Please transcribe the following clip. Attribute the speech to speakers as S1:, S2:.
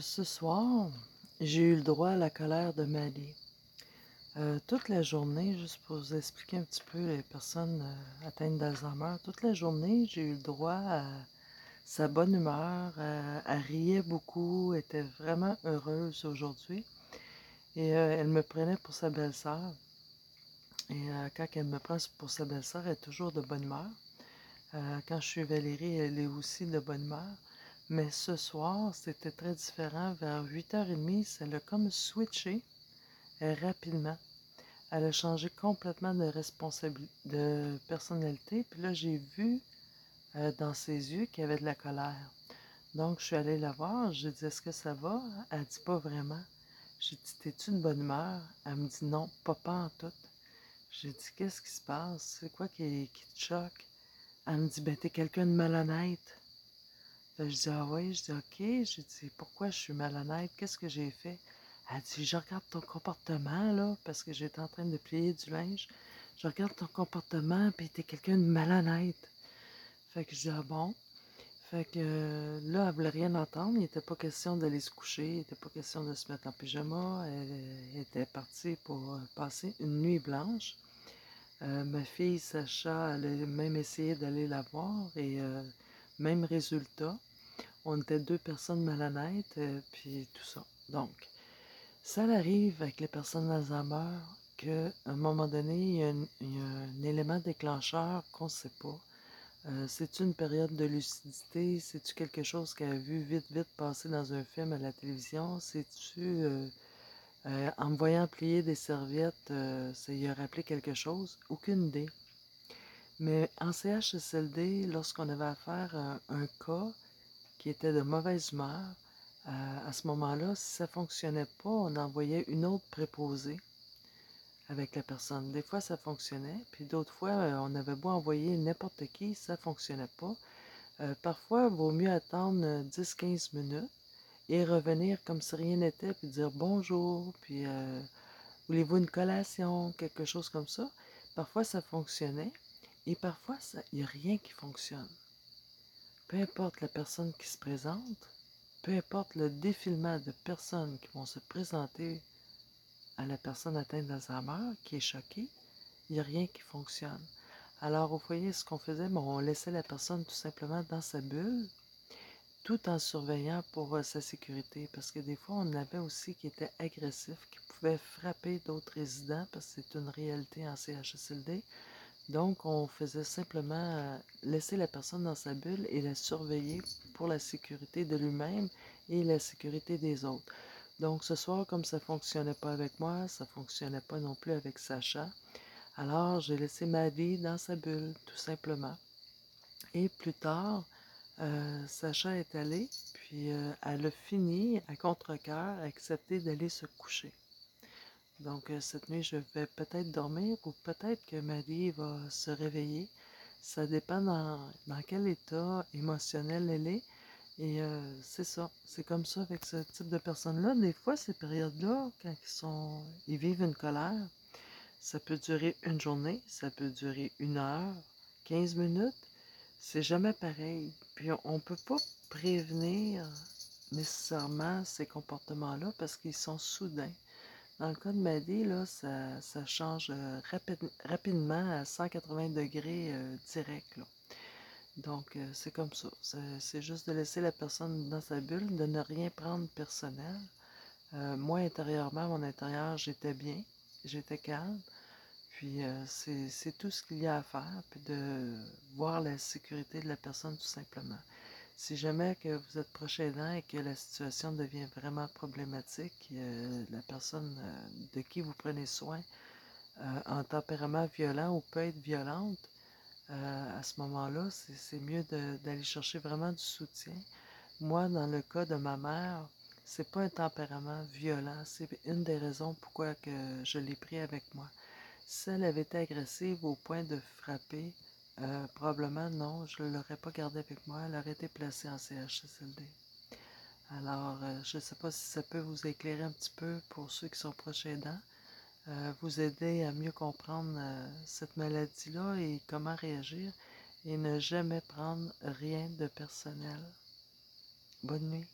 S1: ce soir, j'ai eu le droit à la colère de Mali. Euh, toute la journée, juste pour vous expliquer un petit peu les personnes euh, atteintes d'Alzheimer, toute la journée, j'ai eu le droit à sa bonne humeur, elle riait beaucoup, était vraiment heureuse aujourd'hui. Et euh, elle me prenait pour sa belle-sœur. Et quand elle me prend pour sa belle-sœur, elle est toujours de bonne humeur. quand je suis Valérie, elle est aussi de bonne humeur. Mais ce soir, c'était très différent. Vers 8h30, ça l'a comme switché euh, rapidement. Elle a changé complètement de de personnalité. Puis là, j'ai vu euh, dans ses yeux qu'il y avait de la colère. Donc, je suis allée la voir. Je lui ai dit Est-ce que ça va? Elle dit pas vraiment. J'ai dit T'es-tu de bonne humeur? Elle me dit Non, pas, pas en tout. J'ai dit Qu'est-ce qui se passe? C'est quoi qui, qui te choque? Elle me dit Ben, t'es quelqu'un de malhonnête je dis, ah oui, je dis, ok. Je dis, pourquoi je suis malhonnête? Qu'est-ce que j'ai fait? Elle dit, je regarde ton comportement, là, parce que j'étais en train de plier du linge. Je regarde ton comportement, puis t'es quelqu'un de malhonnête. Fait que je dis, ah bon? Fait que là, elle voulait rien entendre. Il n'était pas question d'aller se coucher. Il n'était pas question de se mettre en pyjama. Elle, était partie pour euh, passer une nuit blanche. Euh, ma fille, Sacha, elle a même essayé d'aller la voir euh, même résultat. On était deux personnes malhonnêtes, euh, puis tout ça. Donc, ça arrive avec les personnes Alzheimer qu'à un moment donné, il y, a un, élément déclencheur qu'on ne sait pas. Euh, c'est-tu une période de lucidité? C'est-tu quelque chose qu'elle a vu vite, vite passer dans un film à la télévision? C'est-tu, euh, en me voyant plier des serviettes, ça y a rappelé quelque chose? Aucune idée. Mais en CHSLD, lorsqu'on avait affaire à un cas qui était de mauvaise humeur, euh, à ce moment-là, si ça ne fonctionnait pas, on envoyait une autre préposée avec la personne. Des fois, ça fonctionnait, puis d'autres fois, euh, on avait beau envoyer n'importe qui, ça ne fonctionnait pas. Euh, parfois, il vaut mieux attendre 10-15 minutes et revenir comme si rien n'était, puis dire bonjour, puis voulez-vous une collation, quelque chose comme ça? Parfois, ça fonctionnait, et parfois, il n'y a rien qui fonctionne. Peu importe la personne qui se présente, peu importe le défilement de personnes qui vont se présenter à la personne atteinte d'Alzheimer, qui est choquée, il n'y a rien qui fonctionne. Alors au foyer, ce qu'on faisait, on laissait la personne tout simplement dans sa bulle, tout en surveillant pour euh, sa sécurité. Parce que des fois, on avait aussi qui étaient agressifs, qui pouvaient frapper d'autres résidents, parce que c'est une réalité en CHSLD. Donc, on faisait simplement euh, laisser la personne dans sa bulle et la surveiller pour la sécurité de lui-même et la sécurité des autres. Donc, ce soir, comme ça ne fonctionnait pas avec moi, ça ne fonctionnait pas non plus avec Sacha. Alors, j'ai laissé ma vie dans sa bulle, tout simplement. Et plus tard, euh, Sacha est allée, puis euh, elle a fini, à contre-coeur, accepté d'aller se coucher. Donc euh, cette nuit, je vais peut-être dormir ou peut-être que Marie va se réveiller. Ça dépend dans, quel état émotionnel elle est. Et euh, c'est ça. C'est comme ça avec ce type de personnes-là. Des fois, ces périodes-là, quand ils, sont, ils vivent une colère, ça peut durer une journée, ça peut durer une heure, 15 minutes. C'est jamais pareil. Puis on ne peut pas prévenir nécessairement ces comportements-là parce qu'ils sont soudains. Dans le cas de Maddy, là, ça, change euh, rapidement à 180 degrés euh, direct. Donc, euh, c'est comme ça. C'est juste de laisser la personne dans sa bulle, de ne rien prendre personnel. moi, intérieurement, mon intérieur, j'étais bien, j'étais calme. Puis, c'est tout ce qu'il y a à faire, puis de voir la sécurité de la personne tout simplement. Si jamais que vous êtes proche aidant et que la situation devient vraiment problématique, euh, la personne euh, de qui vous prenez soin euh, en tempérament violent ou peut être violente, à ce moment-là, c'est mieux d'aller chercher vraiment du soutien. Moi, dans le cas de ma mère, c'est pas un tempérament violent, c'est une des raisons pourquoi que je l'ai pris avec moi. Si elle avait été agressive au point de frapper, euh, probablement non, je ne l'aurais pas gardée avec moi, elle aurait été placée en CHSLD. Alors, euh, je ne sais pas si ça peut vous éclairer un petit peu pour ceux qui sont proches aidants, euh, vous aider à mieux comprendre cette maladie-là et comment réagir et ne jamais prendre rien de personnel. Bonne nuit.